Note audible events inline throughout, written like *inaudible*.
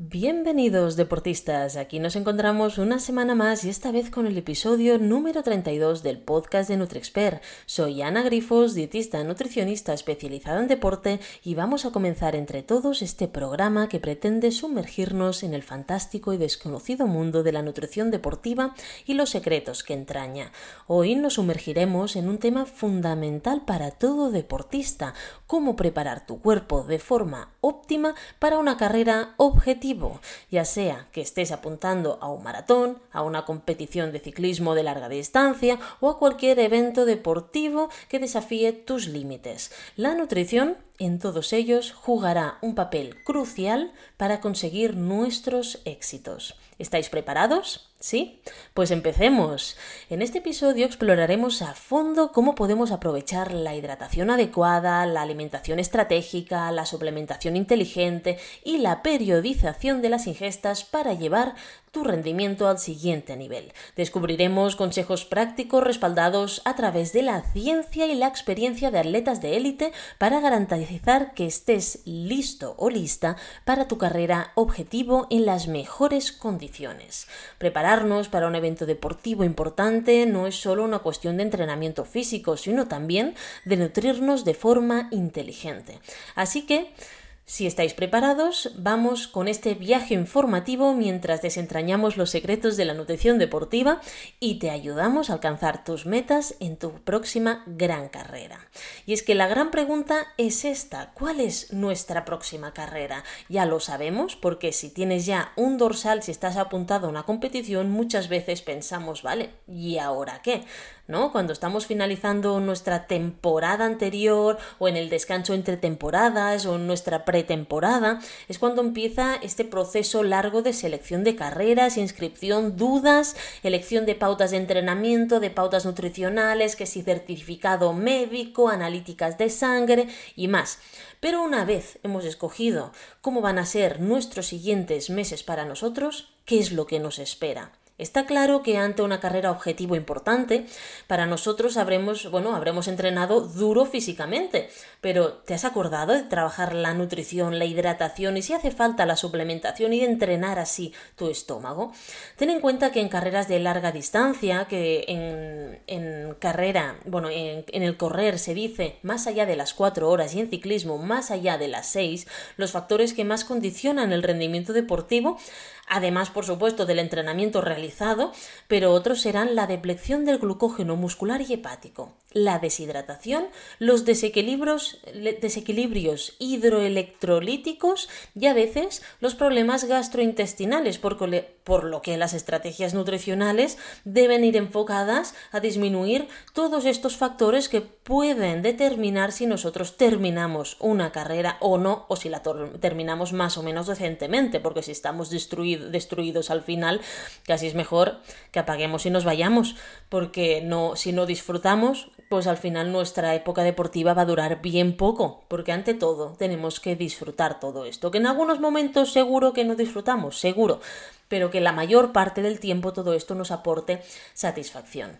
Bienvenidos deportistas, aquí nos encontramos una semana más y esta vez con el episodio número 32 del podcast de NutriExpert. Soy Ana Grifos, dietista nutricionista especializada en deporte y vamos a comenzar entre todos este programa que pretende sumergirnos en el fantástico y desconocido mundo de la nutrición deportiva y los secretos que entraña. Hoy nos sumergiremos en un tema fundamental para todo deportista, cómo preparar tu cuerpo de forma óptima para una carrera objetiva ya sea que estés apuntando a un maratón, a una competición de ciclismo de larga distancia o a cualquier evento deportivo que desafíe tus límites. La nutrición en todos ellos jugará un papel crucial para conseguir nuestros éxitos. ¿Estáis preparados? ¿Sí? Pues empecemos. En este episodio exploraremos a fondo cómo podemos aprovechar la hidratación adecuada, la alimentación estratégica, la suplementación inteligente y la periodización de las ingestas para llevar tu rendimiento al siguiente nivel. Descubriremos consejos prácticos respaldados a través de la ciencia y la experiencia de atletas de élite para garantizar que estés listo o lista para tu carrera objetivo en las mejores condiciones. Prepararnos para un evento deportivo importante no es solo una cuestión de entrenamiento físico, sino también de nutrirnos de forma inteligente. Así que si estáis preparados, vamos con este viaje informativo mientras desentrañamos los secretos de la nutrición deportiva y te ayudamos a alcanzar tus metas en tu próxima gran carrera. Y es que la gran pregunta es esta, ¿cuál es nuestra próxima carrera? Ya lo sabemos porque si tienes ya un dorsal, si estás apuntado a una competición, muchas veces pensamos, vale, ¿y ahora qué? ¿no? Cuando estamos finalizando nuestra temporada anterior o en el descanso entre temporadas o en nuestra pretemporada, es cuando empieza este proceso largo de selección de carreras, inscripción, dudas, elección de pautas de entrenamiento, de pautas nutricionales, que si certificado médico, analíticas de sangre y más. Pero una vez hemos escogido cómo van a ser nuestros siguientes meses para nosotros, ¿qué es lo que nos espera? Está claro que ante una carrera objetivo importante, para nosotros habremos, bueno, habremos entrenado duro físicamente, pero ¿te has acordado de trabajar la nutrición, la hidratación y si hace falta la suplementación y de entrenar así tu estómago? Ten en cuenta que en carreras de larga distancia, que en, en carrera, bueno, en, en el correr se dice más allá de las cuatro horas y en ciclismo más allá de las seis, los factores que más condicionan el rendimiento deportivo además por supuesto del entrenamiento realizado, pero otros serán la deplección del glucógeno muscular y hepático, la deshidratación, los desequilibrios, hidroelectrolíticos y a veces los problemas gastrointestinales, por, lo que las estrategias nutricionales deben ir enfocadas a disminuir todos estos factores que pueden determinar si nosotros terminamos una carrera o no, o si la terminamos más o menos decentemente, porque si estamos destruidos al final, casi es mejor que apaguemos y nos vayamos, porque si no disfrutamos, pues al final nuestra época deportiva va a durar bien poco, porque ante todo tenemos que disfrutar todo esto, que en algunos momentos seguro que no disfrutamos, seguro, pero que la mayor parte del tiempo todo esto nos aporte satisfacción.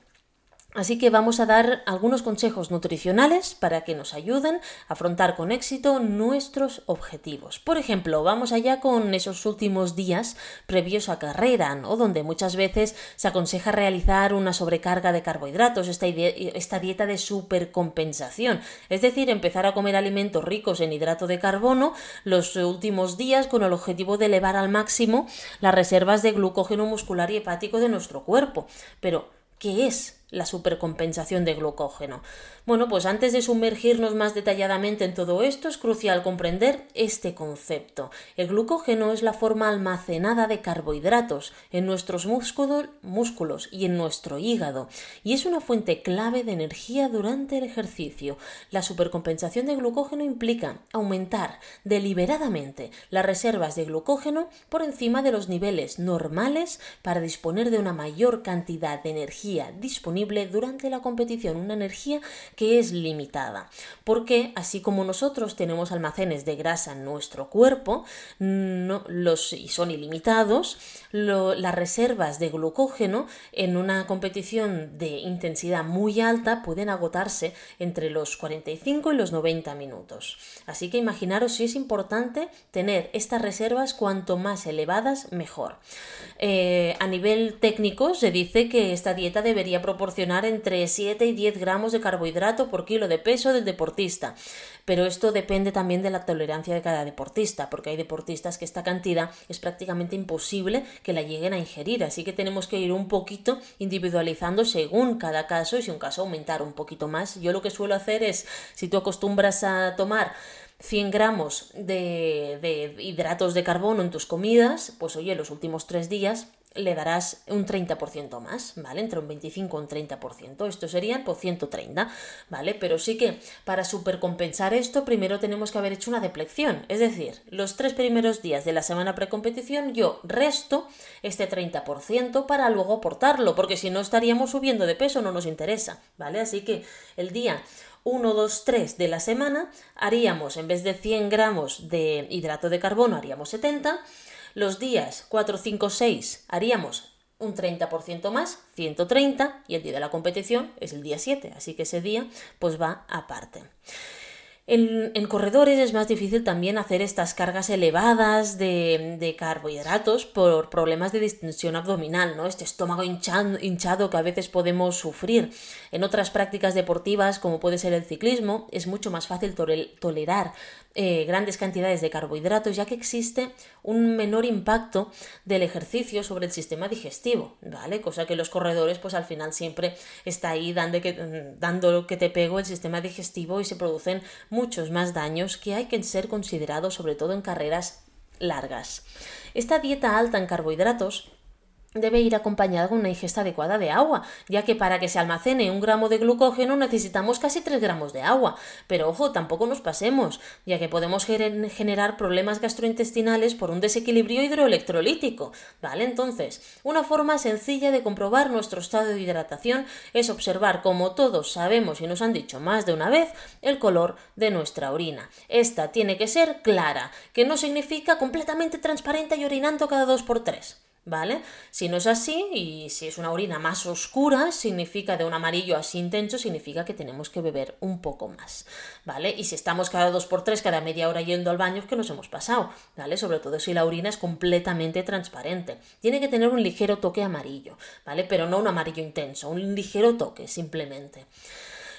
Así que vamos a dar algunos consejos nutricionales para que nos ayuden a afrontar con éxito nuestros objetivos. Por ejemplo, vamos allá con esos últimos días previos a carrera, ¿no? donde muchas veces se aconseja realizar una sobrecarga de carbohidratos, esta, esta dieta de supercompensación, es decir, empezar a comer alimentos ricos en hidrato de carbono los últimos días con el objetivo de elevar al máximo las reservas de glucógeno muscular y hepático de nuestro cuerpo. Pero, ¿qué es la supercompensación de glucógeno. Bueno, pues antes de sumergirnos más detalladamente en todo esto, es crucial comprender este concepto. El glucógeno es la forma almacenada de carbohidratos en nuestros músculos y en nuestro hígado, y es una fuente clave de energía durante el ejercicio. La supercompensación de glucógeno implica aumentar deliberadamente las reservas de glucógeno por encima de los niveles normales para disponer de una mayor cantidad de energía disponible durante la competición, una energía que es limitada. Porque así como nosotros tenemos almacenes de grasa en nuestro cuerpo, no, los, y son ilimitados, las reservas de glucógeno en una competición de intensidad muy alta pueden agotarse entre los 45 y los 90 minutos. Así que imaginaros si es importante tener estas reservas cuanto más elevadas mejor. Eh, a nivel técnico se dice que esta dieta debería proporcionar entre 7 y 10 gramos de carbohidrato por kilo de peso del deportista pero esto depende también de la tolerancia de cada deportista, porque hay deportistas que esta cantidad es prácticamente imposible que la lleguen a ingerir, así que tenemos que ir un poquito individualizando según cada caso y si un caso aumentar un poquito más. Yo lo que suelo hacer es, si tú acostumbras a tomar 100 gramos de, de, hidratos de carbono en tus comidas, pues oye, los últimos tres días le darás un 30% más, ¿vale? Entre un 25 y un 30%. Esto serían por 130, ¿vale? Pero sí que para supercompensar esto, primero tenemos que haber hecho una deplección. Es decir, los tres primeros días de la semana precompetición yo resto este 30% para luego aportarlo, porque si no estaríamos subiendo de peso, no nos interesa, ¿vale? Así que el día 1, 2, 3 de la semana haríamos, en vez de 100 gramos de hidrato de carbono, haríamos 70 los días 4, 5, 6 haríamos un 30% más, 130, y el día de la competición es el día 7, así que ese día pues va aparte. En, corredores es más difícil también hacer estas cargas elevadas de, carbohidratos por problemas de distensión abdominal, ¿no? Este estómago hinchado, que a veces podemos sufrir. En otras prácticas deportivas, como puede ser el ciclismo, es mucho más fácil tolerar eh, grandes cantidades de carbohidratos, ya que existe un menor impacto del ejercicio sobre el sistema digestivo, ¿vale? Cosa que los corredores, pues al final siempre está ahí dando que, dando que te pego el sistema digestivo y se producen muchos más daños que hay que ser considerados sobre todo en carreras largas. Esta dieta alta en carbohidratos debe ir acompañada con una ingesta adecuada de agua, ya que para que se almacene un gramo de glucógeno necesitamos casi 3 gramos de agua. Pero ojo, tampoco nos pasemos, ya que podemos generar problemas gastrointestinales por un desequilibrio hidroelectrolítico. ¿Vale? Entonces, una forma sencilla de comprobar nuestro estado de hidratación es observar, como todos sabemos y nos han dicho más de una vez, el color de nuestra orina. Esta tiene que ser clara, que no significa completamente transparente y orinando cada 2 por 3 ¿vale? Si no es así y si es una orina más oscura, significa de un amarillo así intenso, significa que tenemos que beber un poco más, ¿vale? Y si estamos cada dos por tres, cada media hora yendo al baño, es que nos hemos pasado, ¿vale? Sobre todo si la orina es completamente transparente. Tiene que tener un ligero toque amarillo, ¿vale? Pero no un amarillo intenso, un ligero toque simplemente.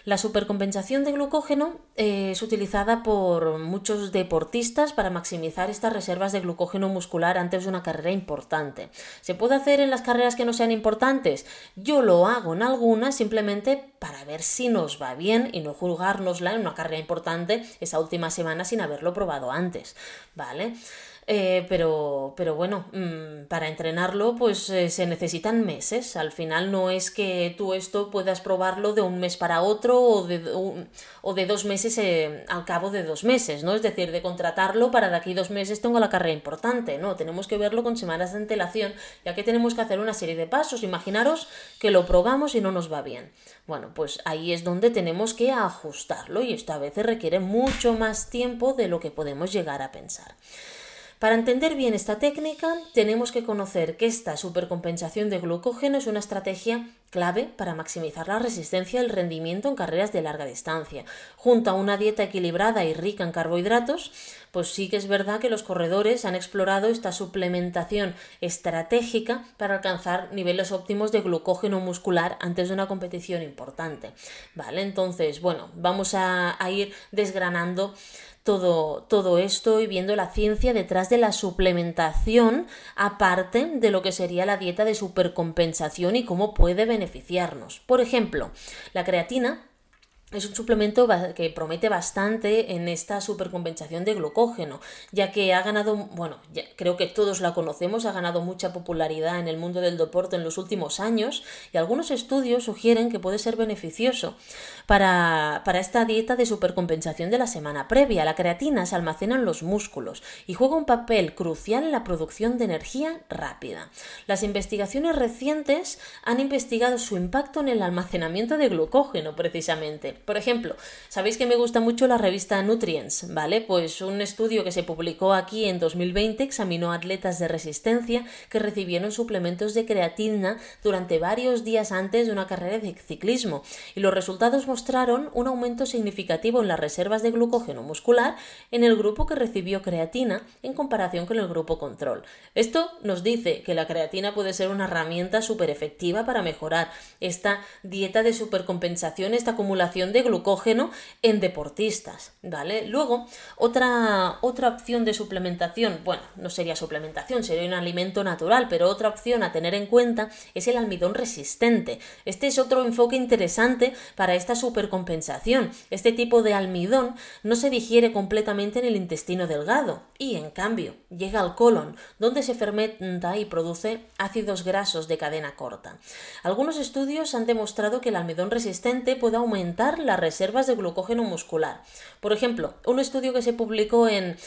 La supercompensación de glucógeno eh, es utilizada por muchos deportistas para maximizar estas reservas de glucógeno muscular antes de una carrera importante. ¿Se puede hacer en las carreras que no sean importantes? Yo lo hago en algunas simplemente para ver si nos va bien y no juzgárnosla en una carrera importante esa última semana sin haberlo probado antes, ¿vale? Eh, pero, pero bueno, mm, para entrenarlo pues eh, se necesitan meses. Al final no es que tú esto puedas probarlo de un mes para otro o de, dos meses eh, al cabo de dos meses, ¿no? Es decir, de contratarlo para de aquí dos meses tengo la carrera importante, ¿no? Tenemos que verlo con semanas de antelación, ya que tenemos que hacer una serie de pasos. Imaginaros que lo probamos y no nos va bien. Bueno, pues ahí es donde tenemos que ajustarlo y esto a veces requiere mucho más tiempo de lo que podemos llegar a pensar. Para entender bien esta técnica, tenemos que conocer que esta supercompensación de glucógeno es una estrategia clave para maximizar la resistencia y el rendimiento en carreras de larga distancia. Junto a una dieta equilibrada y rica en carbohidratos, pues sí que es verdad que los corredores han explorado esta suplementación estratégica para alcanzar niveles óptimos de glucógeno muscular antes de una competición importante. Vale, entonces, bueno, vamos a, a ir desgranando todo, todo esto y viendo la ciencia detrás de la suplementación, aparte de lo que sería la dieta de supercompensación y cómo puede beneficiarnos. Por ejemplo, la creatina es un suplemento que promete bastante en esta supercompensación de glucógeno, ya que ha ganado, bueno, creo que todos la conocemos, ha ganado mucha popularidad en el mundo del deporte en los últimos años y algunos estudios sugieren que puede ser beneficioso para, para esta dieta de supercompensación de la semana previa. La creatina se almacena en los músculos y juega un papel crucial en la producción de energía rápida. Las investigaciones recientes han investigado su impacto en el almacenamiento de glucógeno, precisamente. Por ejemplo, sabéis que me gusta mucho la revista Nutrients, ¿vale? Pues un estudio que se publicó aquí en 2020 examinó atletas de resistencia que recibieron suplementos de creatina durante varios días antes de una carrera de ciclismo y los resultados mostraron un aumento significativo en las reservas de glucógeno muscular en el grupo que recibió creatina en comparación con el grupo control. Esto nos dice que la creatina puede ser una herramienta súper efectiva para mejorar esta dieta de supercompensación, esta acumulación de glucógeno en deportistas, ¿vale? Luego, otra, otra opción de suplementación, bueno, no sería suplementación, sería un alimento natural, pero otra opción a tener en cuenta es el almidón resistente. Este es otro enfoque interesante para esta supercompensación. Este tipo de almidón no se digiere completamente en el intestino delgado y, en cambio, llega al colon, donde se fermenta y produce ácidos grasos de cadena corta. Algunos estudios han demostrado que el almidón resistente puede aumentar las reservas de glucógeno muscular. Por ejemplo, un estudio que se publicó en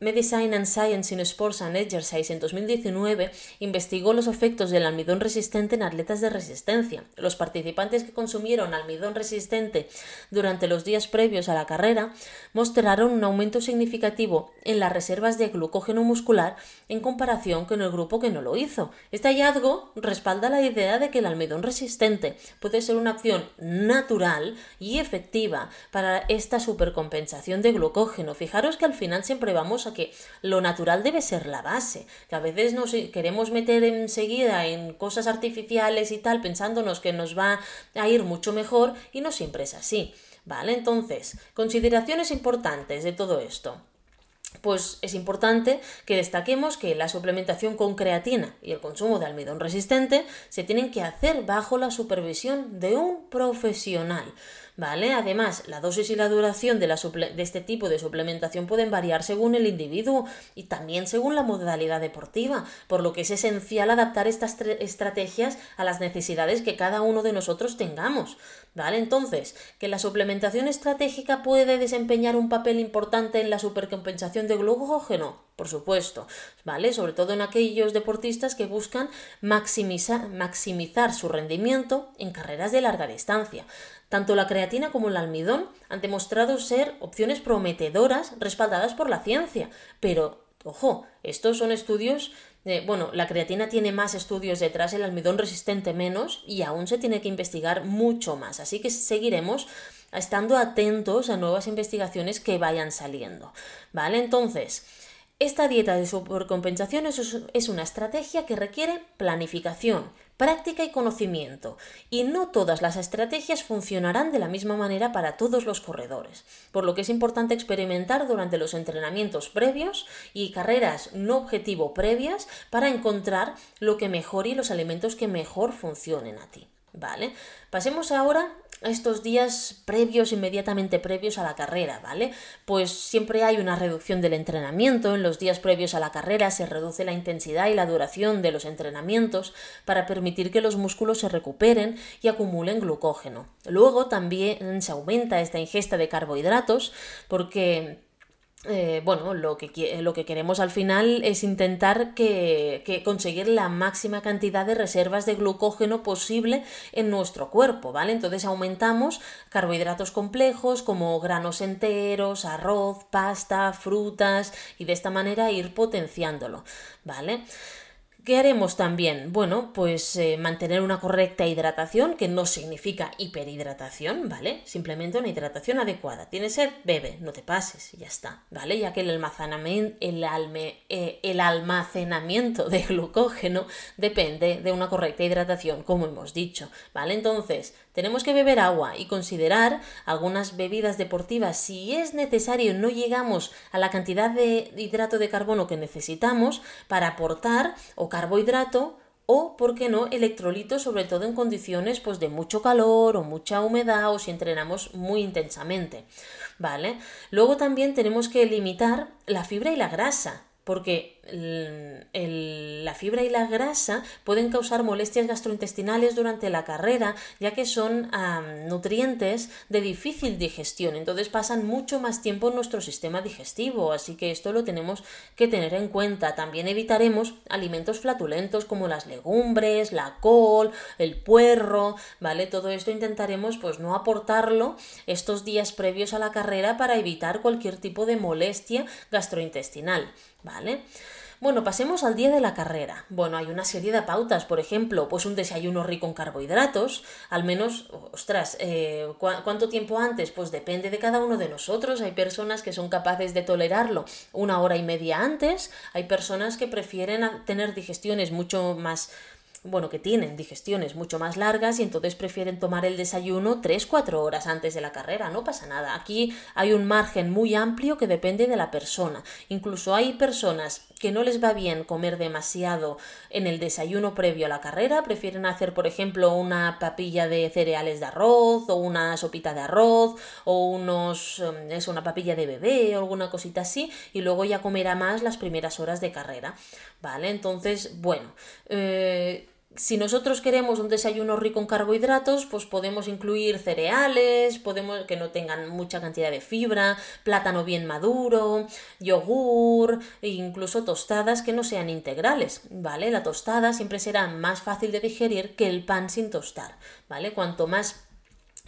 Medicine and Science in Sports and Exercise en 2019 investigó los efectos del almidón resistente en atletas de resistencia. Los participantes que consumieron almidón resistente durante los días previos a la carrera mostraron un aumento significativo en las reservas de glucógeno muscular en comparación con el grupo que no lo hizo. Este hallazgo respalda la idea de que el almidón resistente puede ser una opción natural y efectiva para esta supercompensación de glucógeno. Fijaros que al final siempre vamos a que lo natural debe ser la base, que a veces nos queremos meter enseguida en cosas artificiales y tal, pensándonos que nos va a ir mucho mejor y no siempre es así. ¿Vale? Entonces, consideraciones importantes de todo esto pues es importante que destaquemos que la suplementación con creatina y el consumo de almidón resistente se tienen que hacer bajo la supervisión de un profesional. ¿Vale? Además, la dosis y la duración de, de, este tipo de suplementación pueden variar según el individuo y también según la modalidad deportiva, por lo que es esencial adaptar estas estrategias a las necesidades que cada uno de nosotros tengamos. ¿Vale? Entonces, que la suplementación estratégica puede desempeñar un papel importante en la supercompensación de glucógeno, por supuesto, ¿vale? Sobre todo en aquellos deportistas que buscan maximizar, maximizar su rendimiento en carreras de larga distancia. Tanto la creatina como el almidón han demostrado ser opciones prometedoras respaldadas por la ciencia, pero Ojo, estos son estudios, bueno, la creatina tiene más estudios detrás, el almidón resistente menos y aún se tiene que investigar mucho más. Así que seguiremos estando atentos a nuevas investigaciones que vayan saliendo. ¿Vale? Entonces, esta dieta de supercompensación es una estrategia que requiere planificación, práctica y conocimiento, y no todas las estrategias funcionarán de la misma manera para todos los corredores, por lo que es importante experimentar durante los entrenamientos previos y carreras no objetivo previas para encontrar lo que mejor y los alimentos que mejor funcionen a ti. ¿Vale? Pasemos ahora estos días previos, inmediatamente previos a la carrera, ¿vale? Pues siempre hay una reducción del entrenamiento, en los días previos a la carrera se reduce la intensidad y la duración de los entrenamientos para permitir que los músculos se recuperen y acumulen glucógeno. Luego también se aumenta esta ingesta de carbohidratos porque eh, bueno, lo que, lo que queremos al final es intentar que, conseguir la máxima cantidad de reservas de glucógeno posible en nuestro cuerpo, ¿vale? Entonces aumentamos carbohidratos complejos como granos enteros, arroz, pasta, frutas y de esta manera ir potenciándolo, ¿vale? ¿Qué haremos también? Bueno, pues eh, mantener una correcta hidratación, que no significa hiperhidratación, ¿vale? Simplemente una hidratación adecuada. Tienes sed, bebe, no te pases ya está, ¿vale? Ya que el almacenamiento, el, eh, el almacenamiento de glucógeno depende de una correcta hidratación, como hemos dicho, ¿vale? Entonces, tenemos que beber agua y considerar algunas bebidas deportivas. Si es necesario, no llegamos a la cantidad de hidrato de carbono que necesitamos para aportar o carbohidrato o, ¿por qué no?, electrolitos, sobre todo en condiciones pues, de mucho calor o mucha humedad o si entrenamos muy intensamente, ¿vale? Luego también tenemos que limitar la fibra y la grasa porque la fibra y la grasa pueden causar molestias gastrointestinales durante la carrera, ya que son nutrientes de difícil digestión, entonces pasan mucho más tiempo en nuestro sistema digestivo, así que esto lo tenemos que tener en cuenta. También evitaremos alimentos flatulentos como las legumbres, la col, el puerro, ¿vale? Todo esto intentaremos pues no aportarlo estos días previos a la carrera para evitar cualquier tipo de molestia gastrointestinal. ¿Vale? Bueno, pasemos al día de la carrera. Bueno, hay una serie de pautas, por ejemplo, pues un desayuno rico en carbohidratos, al menos, ostras, eh, ¿cuánto tiempo antes? Pues depende de cada uno de nosotros. Hay personas que son capaces de tolerarlo una hora y media antes, hay personas que prefieren tener digestiones mucho más bueno, que tienen digestiones mucho más largas y entonces prefieren tomar el desayuno 3-4 horas antes de la carrera, no pasa nada. Aquí hay un margen muy amplio que depende de la persona. Incluso hay personas que no les va bien comer demasiado en el desayuno previo a la carrera, prefieren hacer, por ejemplo, una papilla de cereales de arroz o una sopita de arroz o unos, em, es una papilla de bebé o alguna cosita así y luego ya comerá más las primeras horas de carrera. ¿Vale? Entonces, bueno, eh, si nosotros queremos un desayuno rico en carbohidratos, pues podemos incluir cereales, podemos que no tengan mucha cantidad de fibra, plátano bien maduro, yogur e incluso tostadas que no sean integrales, ¿vale? La tostada siempre será más fácil de digerir que el pan sin tostar, ¿vale? Cuanto más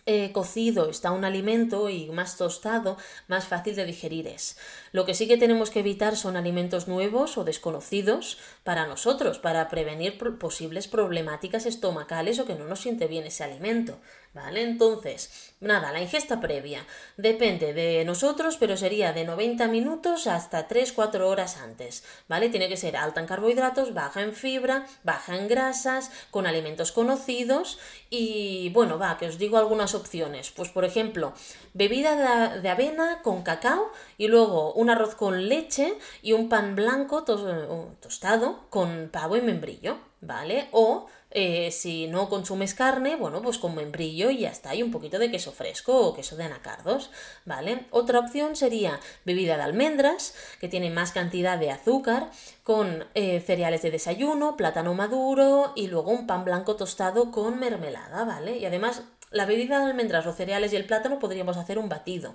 eh, cocido está un alimento y más tostado, más fácil de digerir es. Lo que sí que tenemos que evitar son alimentos nuevos o desconocidos para nosotros, para prevenir posibles problemáticas estomacales o que no nos siente bien ese alimento. ¿Vale? Entonces, nada, la ingesta previa depende de nosotros, pero sería de 90 minutos hasta 3-4 horas antes, ¿vale? Tiene que ser alta en carbohidratos, baja en fibra, baja en grasas, con alimentos conocidos y, bueno, va, que os digo algunas opciones. Pues, por ejemplo, bebida de, avena con cacao y luego un arroz con leche y un pan blanco tostado con pavo y membrillo, ¿vale? O eh, si no consumes carne, bueno, pues con membrillo y ya está, y un poquito de queso fresco o queso de anacardos, ¿vale? Otra opción sería bebida de almendras, que tiene más cantidad de azúcar, con eh, cereales de desayuno, plátano maduro y luego un pan blanco tostado con mermelada, ¿vale? Y además la bebida de almendras, los cereales y el plátano podríamos hacer un batido,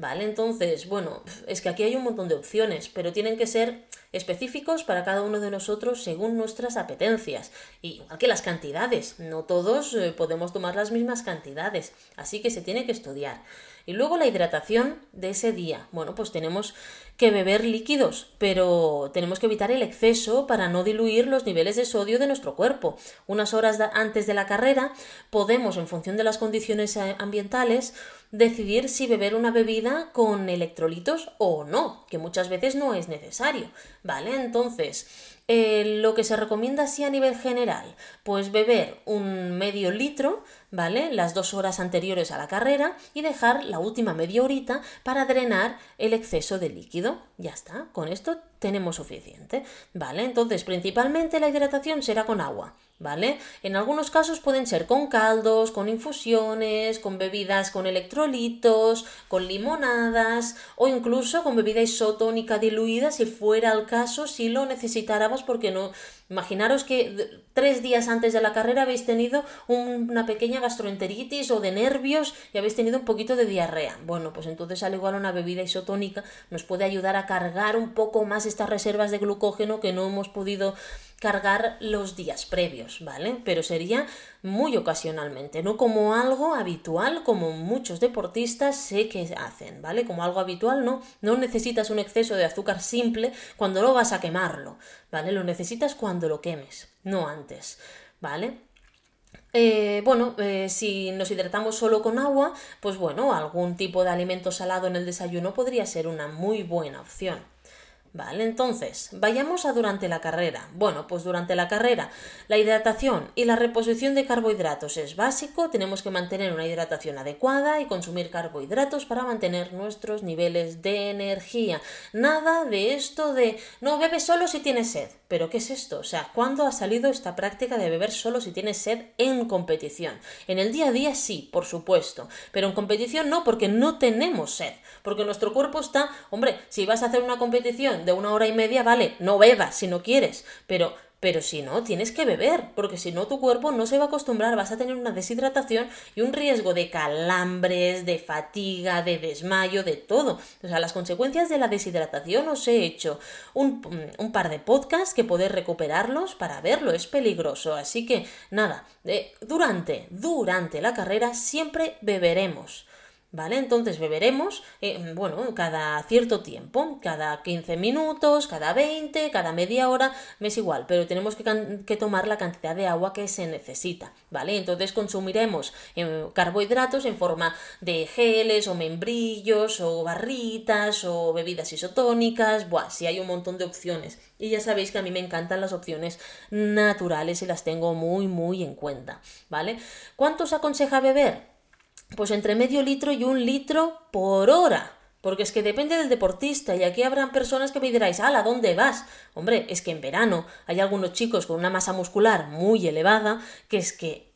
¿vale? Entonces, bueno, es que aquí hay un montón de opciones, pero tienen que ser específicos para cada uno de nosotros según nuestras apetencias. igual que las cantidades, no todos eh, podemos tomar las mismas cantidades, así que se tiene que estudiar. Y luego la hidratación de ese día. Bueno, pues tenemos que beber líquidos, pero tenemos que evitar el exceso para no diluir los niveles de sodio de nuestro cuerpo. Unas horas antes de la carrera podemos, en función de las condiciones eh, ambientales, decidir si beber una bebida con electrolitos o no, que muchas veces no es necesario, ¿vale? Entonces, eh, lo que se recomienda así a nivel general, pues beber un medio litro, ¿vale? Las dos horas anteriores a la carrera y dejar la última media horita para drenar el exceso de líquido. Ya está, con esto tenemos suficiente, ¿vale? Entonces, principalmente la hidratación será con agua, ¿vale? En algunos casos pueden ser con caldos, con infusiones, con bebidas con electrolitos, con limonadas o incluso con bebida isotónica diluida si fuera el caso, si lo necesitáramos porque no Imaginaros que tres días antes de la carrera habéis tenido una pequeña gastroenteritis o de nervios y habéis tenido un poquito de diarrea. Bueno, pues entonces al igual una bebida isotónica nos puede ayudar a cargar un poco más estas reservas de glucógeno que no hemos podido cargar los días previos, ¿vale? Pero sería muy ocasionalmente, no como algo habitual como muchos deportistas sé que hacen, ¿vale? Como algo habitual, no, no necesitas un exceso de azúcar simple cuando lo vas a quemarlo, ¿vale? Lo necesitas cuando lo quemes, no antes, ¿vale? Eh, bueno, eh, si nos hidratamos solo con agua, pues bueno, algún tipo de alimento salado en el desayuno podría ser una muy buena opción. Vale, entonces, vayamos a durante la carrera. Bueno, pues durante la carrera, la hidratación y la reposición de carbohidratos es básico, tenemos que mantener una hidratación adecuada y consumir carbohidratos para mantener nuestros niveles de energía. Nada de esto de no bebes solo si tienes sed. ¿Pero qué es esto? O sea, ¿cuándo ha salido esta práctica de beber solo si tienes sed en competición? En el día a día sí, por supuesto, pero en competición no porque no tenemos sed, porque nuestro cuerpo está, hombre, si vas a hacer una competición de una hora y media, vale, no bebas si no quieres, pero pero si no, tienes que beber, porque si no tu cuerpo no se va a acostumbrar, vas a tener una deshidratación y un riesgo de calambres, de fatiga, de desmayo, de todo. O sea, las consecuencias de la deshidratación os he hecho un, par de podcasts que podéis recuperarlos para verlo, es peligroso. Así que nada, eh, durante, durante la carrera siempre beberemos. ¿Vale? Entonces beberemos, eh, bueno, cada cierto tiempo, cada 15 minutos, cada 20, cada media hora, me es igual, pero tenemos que, tomar la cantidad de agua que se necesita, ¿vale? Entonces consumiremos eh, carbohidratos en forma de geles o membrillos o barritas o bebidas isotónicas, buah, sí hay un montón de opciones. Y ya sabéis que a mí me encantan las opciones naturales y las tengo muy, muy en cuenta, ¿vale? ¿Cuánto os aconseja beber? Pues entre medio litro y un litro por hora. Porque es que depende del deportista y aquí habrán personas que me diráis, ¿a dónde vas? Hombre, es que en verano hay algunos chicos con una masa muscular muy elevada que es que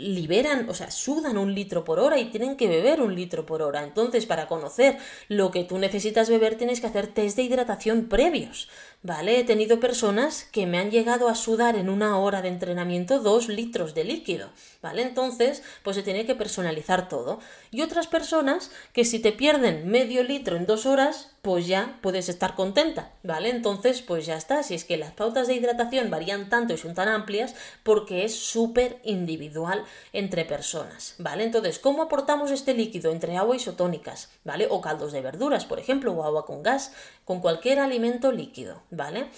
liberan, o sea, sudan un litro por hora y tienen que beber un litro por hora. Entonces, para conocer lo que tú necesitas beber, tienes que hacer test de hidratación previos. ¿Vale? He tenido personas que me han llegado a sudar en una hora de entrenamiento dos litros de líquido. ¿Vale? Entonces, pues se tiene que personalizar todo. Y otras personas que si te pierden medio litro en dos horas, pues ya puedes estar contenta, ¿vale? Entonces, pues ya está. Si es que las pautas de hidratación varían tanto y son tan amplias, porque es súper individual entre personas, ¿vale? Entonces, ¿cómo aportamos este líquido entre agua isotónicas, ¿vale? O caldos de verduras, por ejemplo, o agua con gas, con cualquier alimento líquido, ¿vale?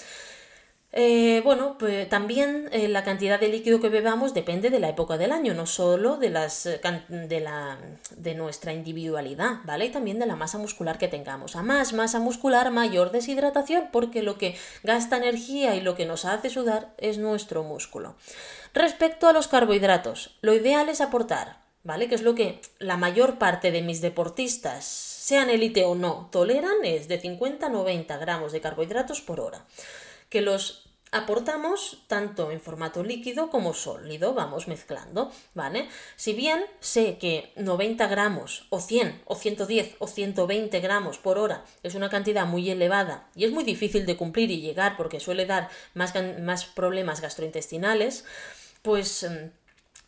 Eh, bueno, pues también eh, la cantidad de líquido que bebamos depende de la época del año, no solo de, las, eh, de, la, de nuestra individualidad, ¿vale? Y también de la masa muscular que tengamos. A más masa muscular, mayor deshidratación, porque lo que gasta energía y lo que nos hace sudar es nuestro músculo. Respecto a los carbohidratos, lo ideal es aportar, ¿vale? Que es lo que la mayor parte de mis deportistas, sean élite o no, toleran, es de 50 a 90 gramos de carbohidratos por hora que los aportamos tanto en formato líquido como sólido, vamos mezclando, ¿vale? Si bien sé que 90 gramos o 100 o 110 o 120 gramos por hora es una cantidad muy elevada y es muy difícil de cumplir y llegar porque suele dar más, más problemas gastrointestinales, pues mm,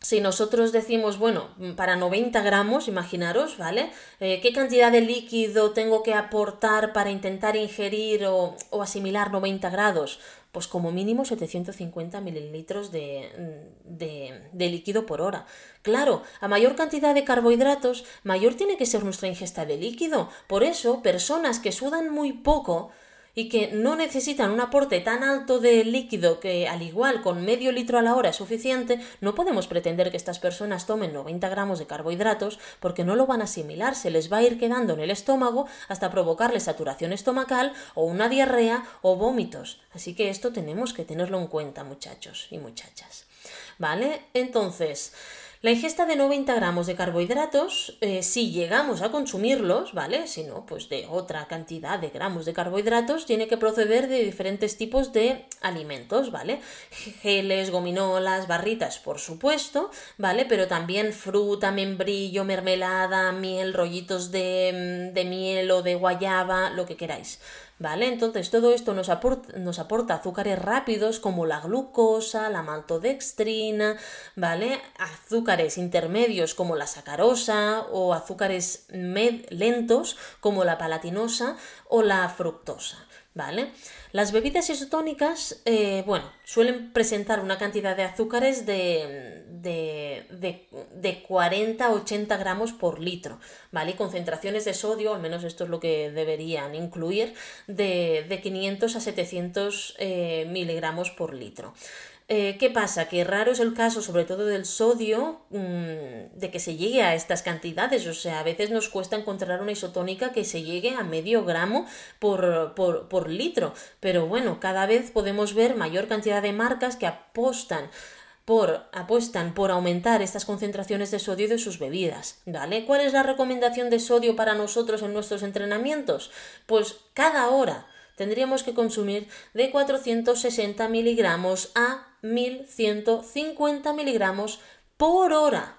si nosotros decimos, bueno, para 90 gramos, imaginaros, ¿vale? Eh, ¿Qué cantidad de líquido tengo que aportar para intentar ingerir o, asimilar 90 grados? Pues como mínimo 750 mililitros de, de, de líquido por hora. Claro, a mayor cantidad de carbohidratos, mayor tiene que ser nuestra ingesta de líquido. Por eso, personas que sudan muy poco, y que no necesitan un aporte tan alto de líquido que al igual con medio litro a la hora es suficiente, no podemos pretender que estas personas tomen 90 gramos de carbohidratos porque no lo van a asimilar, se les va a ir quedando en el estómago hasta provocarle saturación estomacal o una diarrea o vómitos. Así que esto tenemos que tenerlo en cuenta muchachos y muchachas. ¿Vale? Entonces, la ingesta de 90 gramos de carbohidratos, eh, si llegamos a consumirlos, ¿vale? Si no, pues de otra cantidad de gramos de carbohidratos, tiene que proceder de diferentes tipos de alimentos, ¿vale? Geles, gominolas, barritas, por supuesto, ¿vale? Pero también fruta, membrillo, mermelada, miel, rollitos de, de miel o de guayaba, lo que queráis. ¿Vale? Entonces todo esto nos aporta, nos aporta azúcares rápidos como la glucosa, la maltodextrina, ¿vale? Azúcares intermedios como la sacarosa o azúcares lentos como la palatinosa o la fructosa. ¿Vale? Las bebidas isotónicas, eh, bueno, suelen presentar una cantidad de azúcares de, de, de, 40 a 80 gramos por litro, ¿vale? Y concentraciones de sodio, al menos esto es lo que deberían incluir, de, de 500 a 700 eh, miligramos por litro. Eh, ¿Qué pasa? Que raro es el caso, sobre todo del sodio, mm, de que se llegue a estas cantidades. O sea, a veces nos cuesta encontrar una isotónica que se llegue a medio gramo por, por, litro. Pero bueno, cada vez podemos ver mayor cantidad de marcas que apostan por, apuestan por aumentar estas concentraciones de sodio de sus bebidas. ¿Vale? ¿Cuál es la recomendación de sodio para nosotros en nuestros entrenamientos? Pues cada hora tendríamos que consumir de 460 miligramos a 1150 miligramos por hora,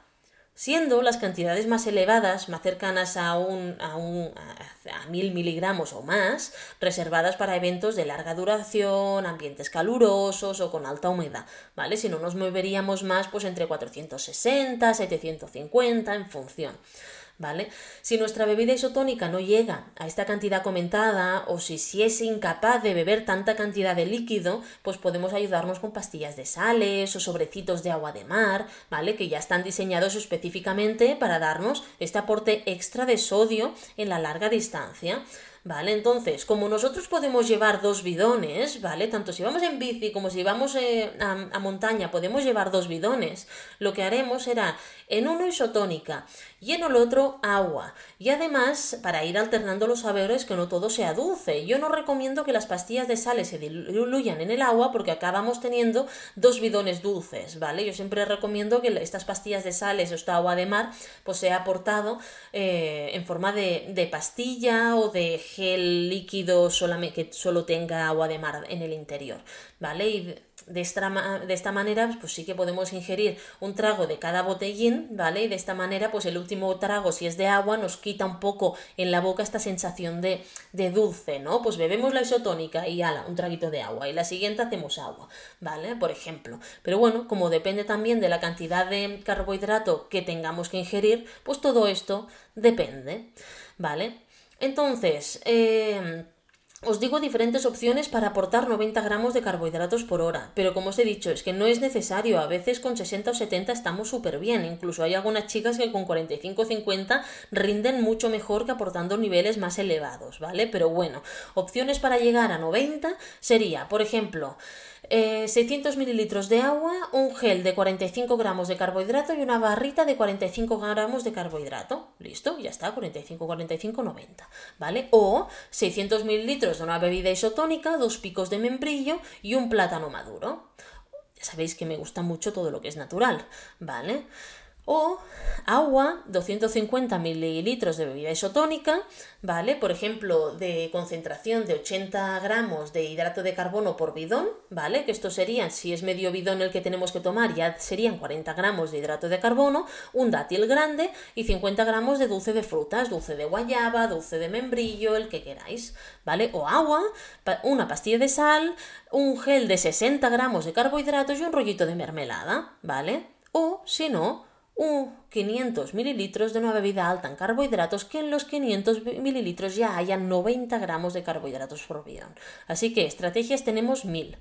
siendo las cantidades más elevadas, más cercanas a, un, a, un, a 1000 miligramos o más, reservadas para eventos de larga duración, ambientes calurosos o con alta humedad, ¿vale? Si no nos moveríamos más, pues entre 460, 750, en función. ¿Vale? Si nuestra bebida isotónica no llega a esta cantidad comentada o si, si es incapaz de beber tanta cantidad de líquido, pues podemos ayudarnos con pastillas de sales o sobrecitos de agua de mar, ¿vale? Que ya están diseñados específicamente para darnos este aporte extra de sodio en la larga distancia. ¿Vale? Entonces, como nosotros podemos llevar dos bidones, ¿vale? Tanto si vamos en bici como si vamos eh, a, montaña, podemos llevar dos bidones, lo que haremos será en uno isotónica y en el otro agua. Y además, para ir alternando los sabores, que no todo sea dulce. Yo no recomiendo que las pastillas de sales se diluyan en el agua porque acabamos teniendo dos bidones dulces, ¿vale? Yo siempre recomiendo que estas pastillas de sales o esta agua de mar, pues sea aportado eh, en forma de, pastilla o de gel líquido solamente, que solo tenga agua de mar en el interior, ¿vale? Y de esta, de esta manera, pues sí que podemos ingerir un trago de cada botellín, ¿vale? Y de esta manera, pues el último trago, si es de agua, nos quita un poco en la boca esta sensación de, de dulce, ¿no? Pues bebemos la isotónica y ala, un traguito de agua. Y la siguiente hacemos agua, ¿vale? Por ejemplo. Pero bueno, como depende también de la cantidad de carbohidrato que tengamos que ingerir, pues todo esto depende, ¿vale? Entonces, eh, os digo diferentes opciones para aportar 90 gramos de carbohidratos por hora, pero como os he dicho, es que no es necesario, a veces con 60 o 70 estamos súper bien, incluso hay algunas chicas que con 45 o 50 rinden mucho mejor que aportando niveles más elevados, ¿vale? Pero bueno, opciones para llegar a 90 sería, por ejemplo, 600 eh, mililitros de agua, un gel de 45 gramos de carbohidrato y una barrita de 45 gramos de carbohidrato. Listo, ya está, 45, 45, 90, ¿vale? O 600 mililitros de una bebida isotónica, dos picos de membrillo y un plátano maduro. Ya sabéis que me gusta mucho todo lo que es natural, ¿vale? O agua, 250 mililitros de bebida isotónica, ¿vale? Por ejemplo, de concentración de 80 gramos de hidrato de carbono por bidón, ¿vale? Que esto serían, si es medio bidón el que tenemos que tomar, ya serían 40 gramos de hidrato de carbono, un dátil grande y 50 gramos de dulce de frutas, dulce de guayaba, dulce de membrillo, el que queráis, ¿vale? O agua, una pastilla de sal, un gel de 60 gramos de carbohidratos y un rollito de mermelada, ¿vale? O, si no, un 500 mililitros de una bebida alta en carbohidratos que en los 500 mililitros ya hayan 90 gramos de carbohidratos por bidón. Así que estrategias tenemos mil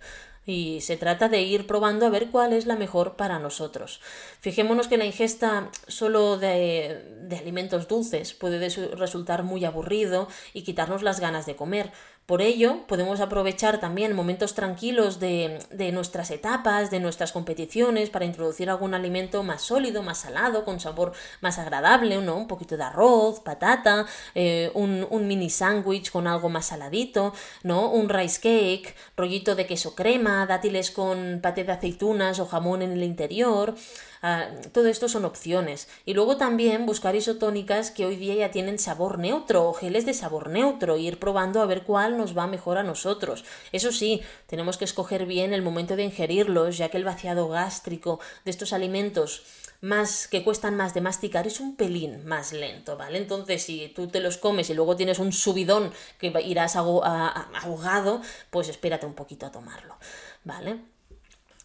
y se trata de ir probando a ver cuál es la mejor para nosotros. Fijémonos que la ingesta solo de, de alimentos dulces puede resultar muy aburrido y quitarnos las ganas de comer. Por ello, podemos aprovechar también momentos tranquilos de, nuestras etapas, de nuestras competiciones, para introducir algún alimento más sólido, más salado, con sabor más agradable, ¿no? Un poquito de arroz, patata, eh, un, un, mini sándwich con algo más saladito, ¿no? Un rice cake, rollito de queso crema, dátiles con paté de aceitunas o jamón en el interior. Ah, todo esto son opciones. Y luego también buscar isotónicas que hoy día ya tienen sabor neutro o geles de sabor neutro, e ir probando a ver cuál nos va mejor a nosotros. Eso sí, tenemos que escoger bien el momento de ingerirlos, ya que el vaciado gástrico de estos alimentos más que cuestan más de masticar es un pelín más lento, ¿vale? Entonces, si tú te los comes y luego tienes un subidón que irás ahogado, pues espérate un poquito a tomarlo, ¿vale?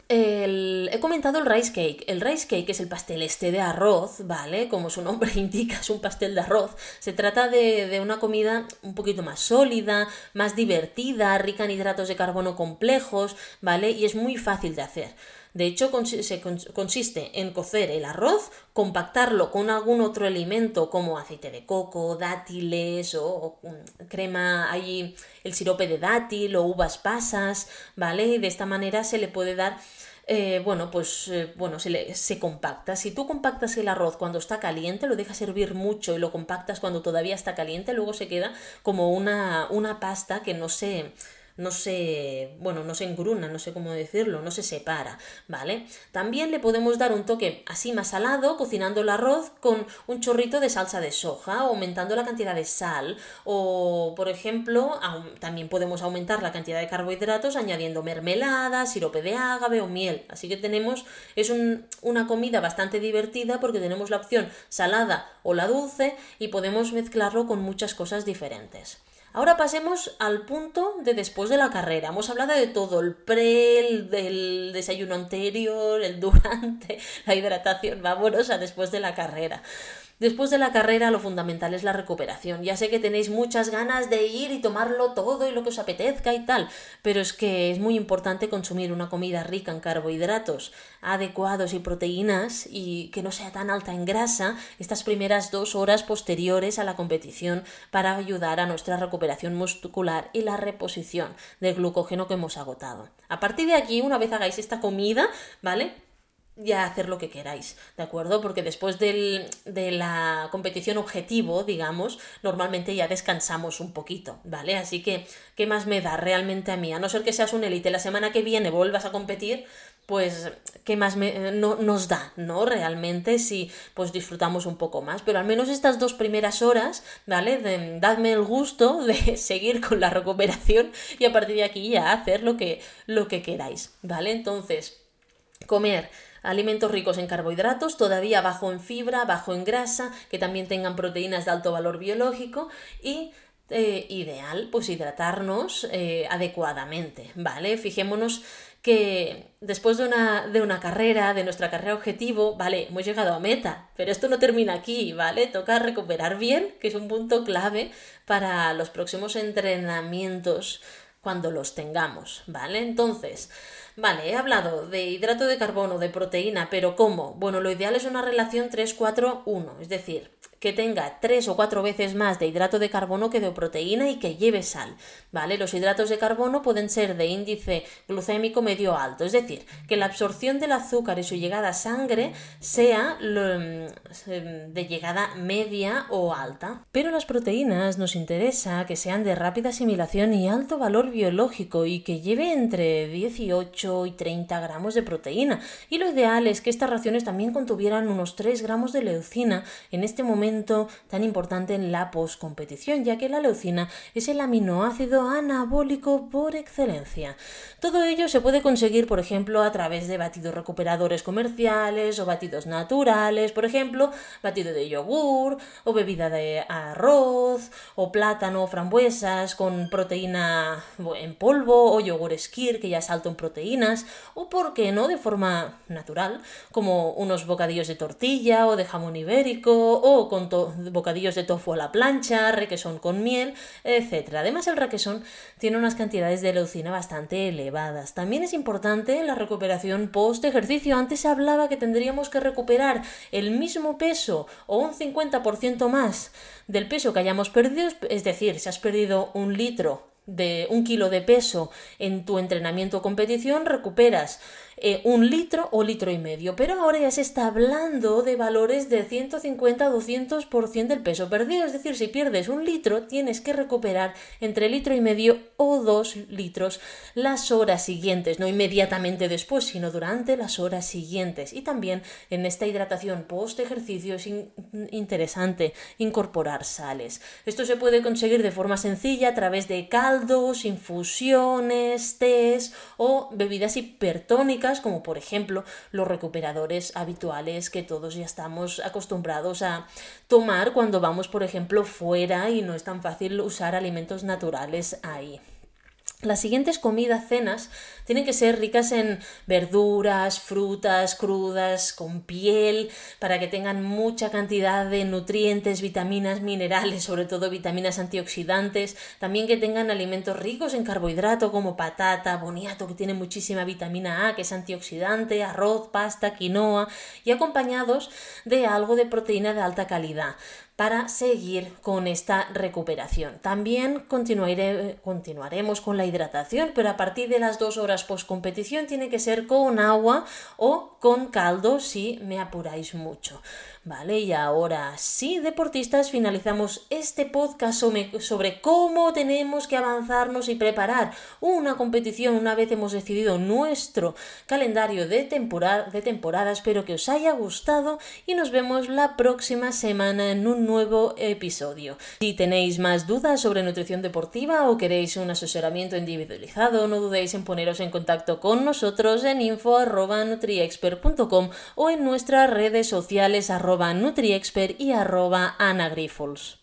He comentado el rice cake. El rice cake es el pastel este de arroz, ¿vale? Como su nombre *laughs* indica, es un pastel de arroz. Se trata de, de, una comida un poquito más sólida, más divertida, rica en hidratos de carbono complejos, ¿vale? Y es muy fácil de hacer. De hecho, consiste en cocer el arroz, compactarlo con algún otro alimento como aceite de coco, dátiles o, crema, hay el sirope de dátil o uvas pasas, ¿vale? Y de esta manera se le puede dar eh, bueno, pues eh, bueno, se, se, compacta. Si tú compactas el arroz cuando está caliente, lo dejas hervir mucho y lo compactas cuando todavía está caliente, luego se queda como una, una pasta que no se no se, bueno, no se engruna, no sé cómo decirlo, no se separa, ¿vale? También le podemos dar un toque así más salado cocinando el arroz con un chorrito de salsa de soja, aumentando la cantidad de sal, o por ejemplo, también podemos aumentar la cantidad de carbohidratos añadiendo mermelada, sirope de ágave o miel. Así que tenemos, es una comida bastante divertida porque tenemos la opción salada o la dulce y podemos mezclarlo con muchas cosas diferentes. Ahora pasemos al punto de después de la carrera. Hemos hablado de todo, el pre, el desayuno anterior, el durante, *laughs* la hidratación, vámonos a después de la carrera. Después de la carrera lo fundamental es la recuperación. Ya sé que tenéis muchas ganas de ir y tomarlo todo y lo que os apetezca y tal, pero es que es muy importante consumir una comida rica en carbohidratos adecuados y proteínas y que no sea tan alta en grasa estas primeras dos horas posteriores a la competición para ayudar a nuestra recuperación muscular y la reposición del glucógeno que hemos agotado. A partir de aquí, una vez hagáis esta comida, ¿vale? Ya hacer lo que queráis, ¿de acuerdo? Porque después del, de la competición objetivo, digamos, normalmente ya descansamos un poquito, ¿vale? Así que, ¿qué más me da realmente a mí? A no ser que seas un élite, la semana que viene vuelvas a competir, pues, ¿qué más me, no, nos da, ¿no? Realmente si pues disfrutamos un poco más. Pero al menos estas dos primeras horas, ¿vale? dadme el gusto *laughs* de seguir con la recuperación y a partir de aquí ya hacer lo que, lo que queráis, ¿vale? Entonces, comer alimentos ricos en carbohidratos, todavía bajo en fibra, bajo en grasa, que también tengan proteínas de alto valor biológico y eh, ideal pues hidratarnos eh, adecuadamente, ¿vale? Fijémonos que después de una, de una carrera, de nuestra carrera objetivo, vale, hemos llegado a meta, pero esto no termina aquí, ¿vale? Toca recuperar bien, que es un punto clave para los próximos entrenamientos cuando los tengamos, ¿vale? Entonces, Vale, he hablado de hidrato de carbono, de proteína, pero ¿cómo? Bueno, lo ideal es una relación 3-4-1, es decir, que tenga tres o cuatro veces más de hidrato de carbono que de proteína y que lleve sal, ¿vale? Los hidratos de carbono pueden ser de índice glucémico medio alto, es decir, que la absorción del azúcar y su llegada a sangre sea mm, de llegada media o alta. Pero las proteínas nos interesa que sean de rápida asimilación y alto valor biológico y que lleve entre 18 y 30 gramos de proteína. Y lo ideal es que estas raciones también contuvieran unos 3 gramos de leucina en este momento tan importante en la poscompetición, ya que la leucina es el aminoácido anabólico por excelencia. Todo ello se puede conseguir, por ejemplo, a través de batidos recuperadores comerciales o batidos naturales, por ejemplo, batido de yogur o bebida de arroz o plátano, frambuesas con proteína en polvo o yogur skir que ya es alto en proteínas o, por qué no, de forma natural, como unos bocadillos de tortilla o de jamón ibérico o con bocadillos de tofu a la plancha, requesón con miel, etc. Además, el requesón tiene unas cantidades de leucina bastante elevadas. También es importante la recuperación post ejercicio. Antes se hablaba que tendríamos que recuperar el mismo peso o un 50% más del peso que hayamos perdido, es decir, si has perdido un litro de un kilo de peso en tu entrenamiento o competición, recuperas eh, un litro o litro y medio. Pero ahora ya se está hablando de valores de 150-200% del peso perdido. Es decir, si pierdes un litro, tienes que recuperar entre litro y medio o dos litros las horas siguientes. No inmediatamente después, sino durante las horas siguientes. Y también en esta hidratación post ejercicio es interesante incorporar sales. Esto se puede conseguir de forma sencilla a través de caldos, infusiones, tés o bebidas hipertónicas como por ejemplo los recuperadores habituales que todos ya estamos acostumbrados a tomar cuando vamos, por ejemplo, fuera y no es tan fácil usar alimentos naturales ahí. Las siguientes comidas, cenas, tienen que ser ricas en verduras, frutas, crudas, con piel, para que tengan mucha cantidad de nutrientes, vitaminas, minerales, sobre todo vitaminas antioxidantes. También que tengan alimentos ricos en carbohidrato como patata, boniato, que tiene muchísima vitamina A, que es antioxidante, arroz, pasta, quinoa, y acompañados de algo de proteína de alta calidad para seguir con esta recuperación. También continuaremos con la hidratación, pero a partir de las dos horas post competición tiene que ser con agua o con caldo si me apuráis mucho. Vale, y ahora sí, deportistas, finalizamos este podcast sobre, cómo tenemos que avanzarnos y preparar una competición una vez hemos decidido nuestro calendario de temporada, de. Espero que os haya gustado y nos vemos la próxima semana en un nuevo episodio. Si tenéis más dudas sobre nutrición deportiva o queréis un asesoramiento individualizado, no dudéis en poneros en contacto con nosotros en info.nutriexpert.com o en nuestras redes sociales NutriExpert y arroba Anagrifols.